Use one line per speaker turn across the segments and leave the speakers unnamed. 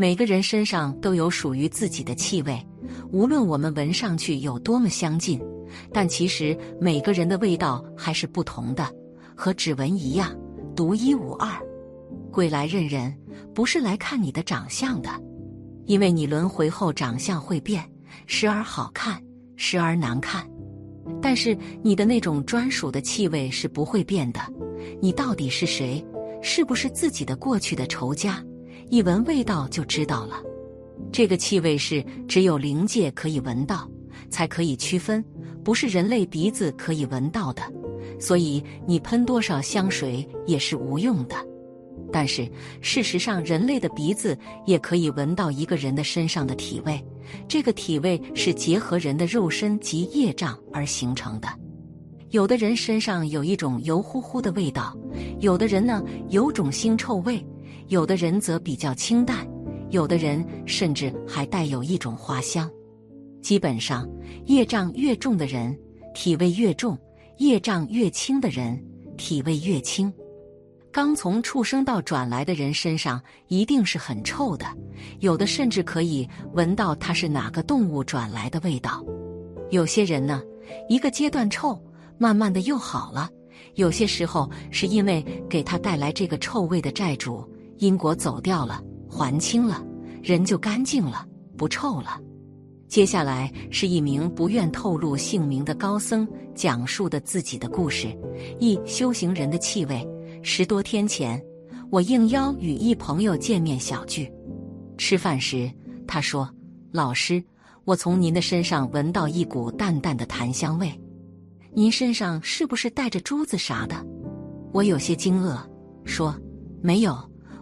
每个人身上都有属于自己的气味，无论我们闻上去有多么相近，但其实每个人的味道还是不同的，和指纹一样，独一无二。鬼来认人，不是来看你的长相的，因为你轮回后长相会变，时而好看，时而难看。但是你的那种专属的气味是不会变的。你到底是谁？是不是自己的过去的仇家？一闻味道就知道了。这个气味是只有灵界可以闻到，才可以区分，不是人类鼻子可以闻到的。所以你喷多少香水也是无用的。但是事实上，人类的鼻子也可以闻到一个人的身上的体味。这个体味是结合人的肉身及业障而形成的。有的人身上有一种油乎乎的味道，有的人呢有种腥臭味，有的人则比较清淡，有的人甚至还带有一种花香。基本上，业障越重的人，体味越重；业障越轻的人，体味越轻。刚从畜生道转来的人身上一定是很臭的，有的甚至可以闻到他是哪个动物转来的味道。有些人呢，一个阶段臭，慢慢的又好了。有些时候是因为给他带来这个臭味的债主因果走掉了，还清了，人就干净了，不臭了。接下来是一名不愿透露姓名的高僧讲述的自己的故事：一修行人的气味。十多天前，我应邀与一朋友见面小聚。吃饭时，他说：“老师，我从您的身上闻到一股淡淡的檀香味，您身上是不是带着珠子啥的？”我有些惊愕，说：“没有，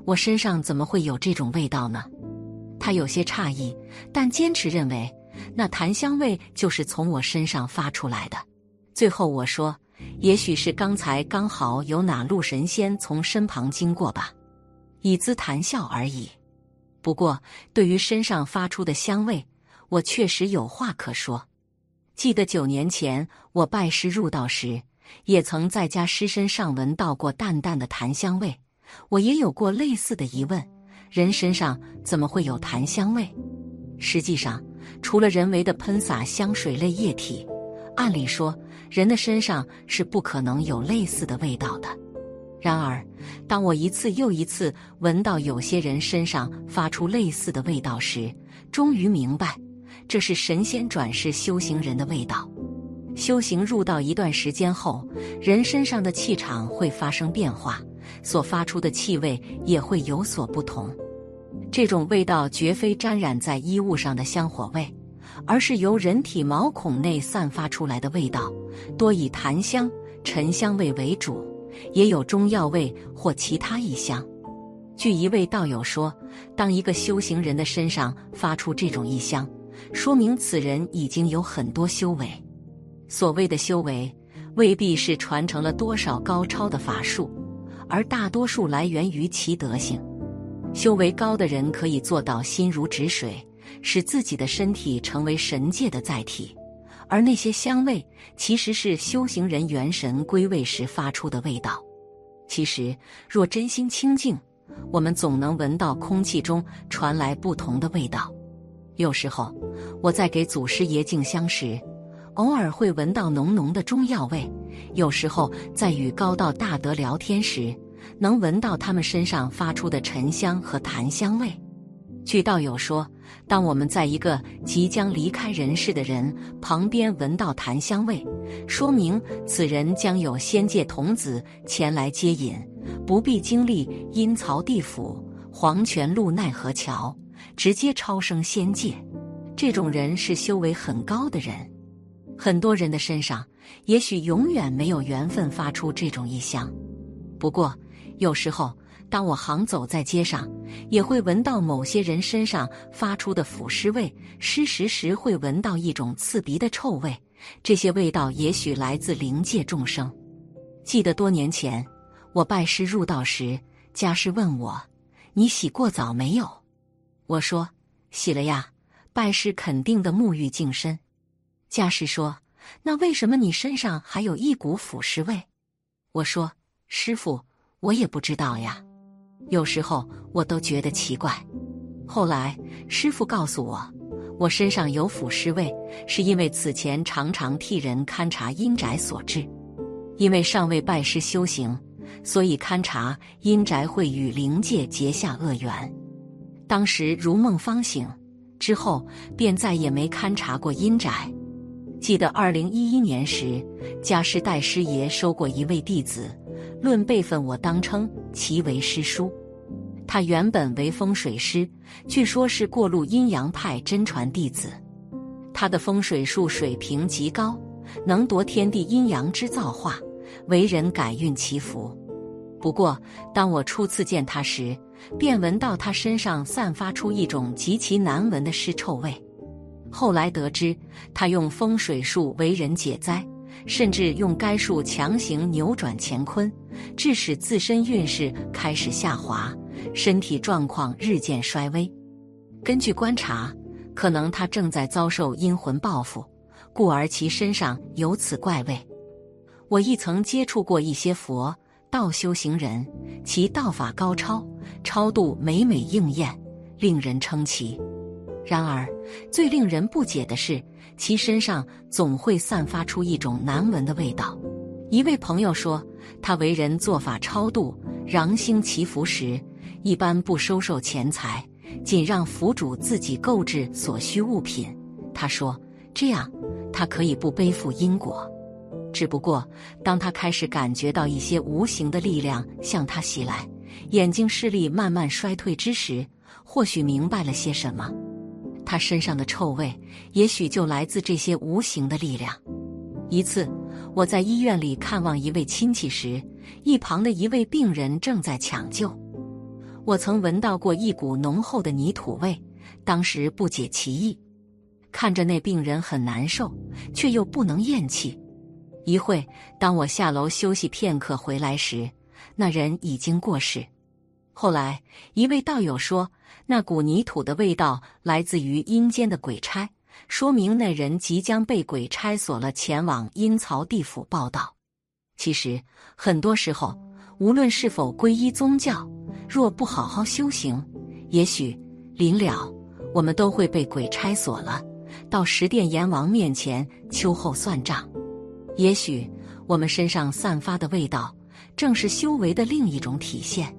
我身上怎么会有这种味道呢？”他有些诧异，但坚持认为那檀香味就是从我身上发出来的。最后我说。也许是刚才刚好有哪路神仙从身旁经过吧，以资谈笑而已。不过，对于身上发出的香味，我确实有话可说。记得九年前我拜师入道时，也曾在家师身上闻到过淡淡的檀香味。我也有过类似的疑问：人身上怎么会有檀香味？实际上，除了人为的喷洒香水类液体。按理说，人的身上是不可能有类似的味道的。然而，当我一次又一次闻到有些人身上发出类似的味道时，终于明白，这是神仙转世修行人的味道。修行入道一段时间后，人身上的气场会发生变化，所发出的气味也会有所不同。这种味道绝非沾染在衣物上的香火味。而是由人体毛孔内散发出来的味道，多以檀香、沉香味为主，也有中药味或其他异香。据一位道友说，当一个修行人的身上发出这种异香，说明此人已经有很多修为。所谓的修为，未必是传承了多少高超的法术，而大多数来源于其德行。修为高的人可以做到心如止水。使自己的身体成为神界的载体，而那些香味其实是修行人元神归位时发出的味道。其实，若真心清净，我们总能闻到空气中传来不同的味道。有时候，我在给祖师爷敬香时，偶尔会闻到浓浓的中药味；有时候，在与高道大德聊天时，能闻到他们身上发出的沉香和檀香味。据道友说。当我们在一个即将离开人世的人旁边闻到檀香味，说明此人将有仙界童子前来接引，不必经历阴曹地府、黄泉路奈何桥，直接超生仙界。这种人是修为很高的人。很多人的身上也许永远没有缘分发出这种异香，不过有时候。当我行走在街上，也会闻到某些人身上发出的腐尸味，失时时会闻到一种刺鼻的臭味。这些味道也许来自灵界众生。记得多年前，我拜师入道时，家师问我：“你洗过澡没有？”我说：“洗了呀。”拜师肯定的沐浴净身。家师说：“那为什么你身上还有一股腐尸味？”我说：“师傅，我也不知道呀。”有时候我都觉得奇怪，后来师傅告诉我，我身上有腐尸味，是因为此前常常替人勘察阴宅所致。因为尚未拜师修行，所以勘察阴宅会与灵界结下恶缘。当时如梦方醒，之后便再也没勘察过阴宅。记得二零一一年时，家师代师爷收过一位弟子，论辈分，我当称其为师叔。他原本为风水师，据说是过路阴阳派真传弟子。他的风水术水平极高，能夺天地阴阳之造化。为人改运祈福，不过当我初次见他时，便闻到他身上散发出一种极其难闻的尸臭味。后来得知，他用风水术为人解灾，甚至用该术强行扭转乾坤，致使自身运势开始下滑，身体状况日渐衰微。根据观察，可能他正在遭受阴魂报复，故而其身上有此怪味。我亦曾接触过一些佛道修行人，其道法高超，超度每每应验，令人称奇。然而，最令人不解的是，其身上总会散发出一种难闻的味道。一位朋友说，他为人做法超度、攘星祈福时，一般不收受钱财，仅让福主自己购置所需物品。他说，这样他可以不背负因果。只不过，当他开始感觉到一些无形的力量向他袭来，眼睛视力慢慢衰退之时，或许明白了些什么。他身上的臭味，也许就来自这些无形的力量。一次，我在医院里看望一位亲戚时，一旁的一位病人正在抢救。我曾闻到过一股浓厚的泥土味，当时不解其意，看着那病人很难受，却又不能咽气。一会，当我下楼休息片刻回来时，那人已经过世。后来，一位道友说，那股泥土的味道来自于阴间的鬼差，说明那人即将被鬼差锁了，前往阴曹地府报道。其实，很多时候，无论是否皈依宗教，若不好好修行，也许临了，我们都会被鬼差锁了，到十殿阎王面前秋后算账。也许我们身上散发的味道，正是修为的另一种体现。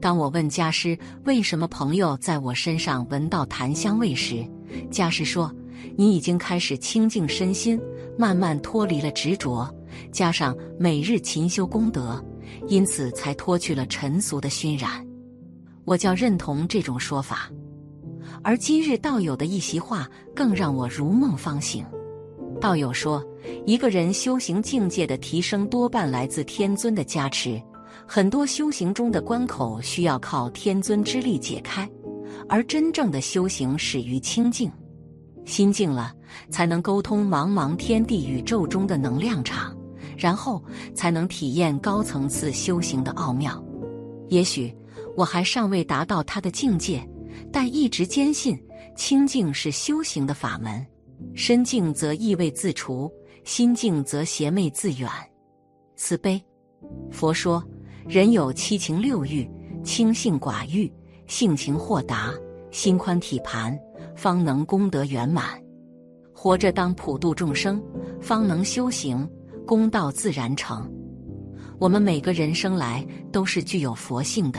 当我问家师为什么朋友在我身上闻到檀香味时，家师说：“你已经开始清净身心，慢慢脱离了执着，加上每日勤修功德，因此才脱去了尘俗的熏染。”我较认同这种说法。而今日道友的一席话，更让我如梦方醒。道友说，一个人修行境界的提升，多半来自天尊的加持。很多修行中的关口需要靠天尊之力解开，而真正的修行始于清净。心静了，才能沟通茫茫天地宇宙中的能量场，然后才能体验高层次修行的奥妙。也许我还尚未达到他的境界，但一直坚信清净是修行的法门。身静则异味自除，心静则邪魅自远。慈悲，佛说，人有七情六欲，清性寡欲，性情豁达，心宽体盘，方能功德圆满。活着当普度众生，方能修行，功道自然成。我们每个人生来都是具有佛性的，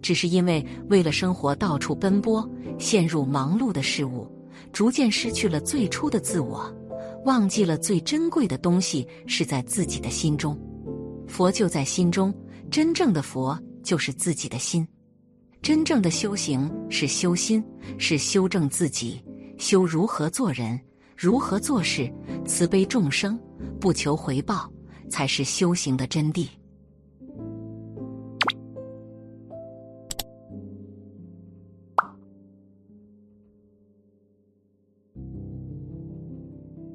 只是因为为了生活到处奔波，陷入忙碌的事物。逐渐失去了最初的自我，忘记了最珍贵的东西是在自己的心中。佛就在心中，真正的佛就是自己的心。真正的修行是修心，是修正自己，修如何做人，如何做事，慈悲众生，不求回报，才是修行的真谛。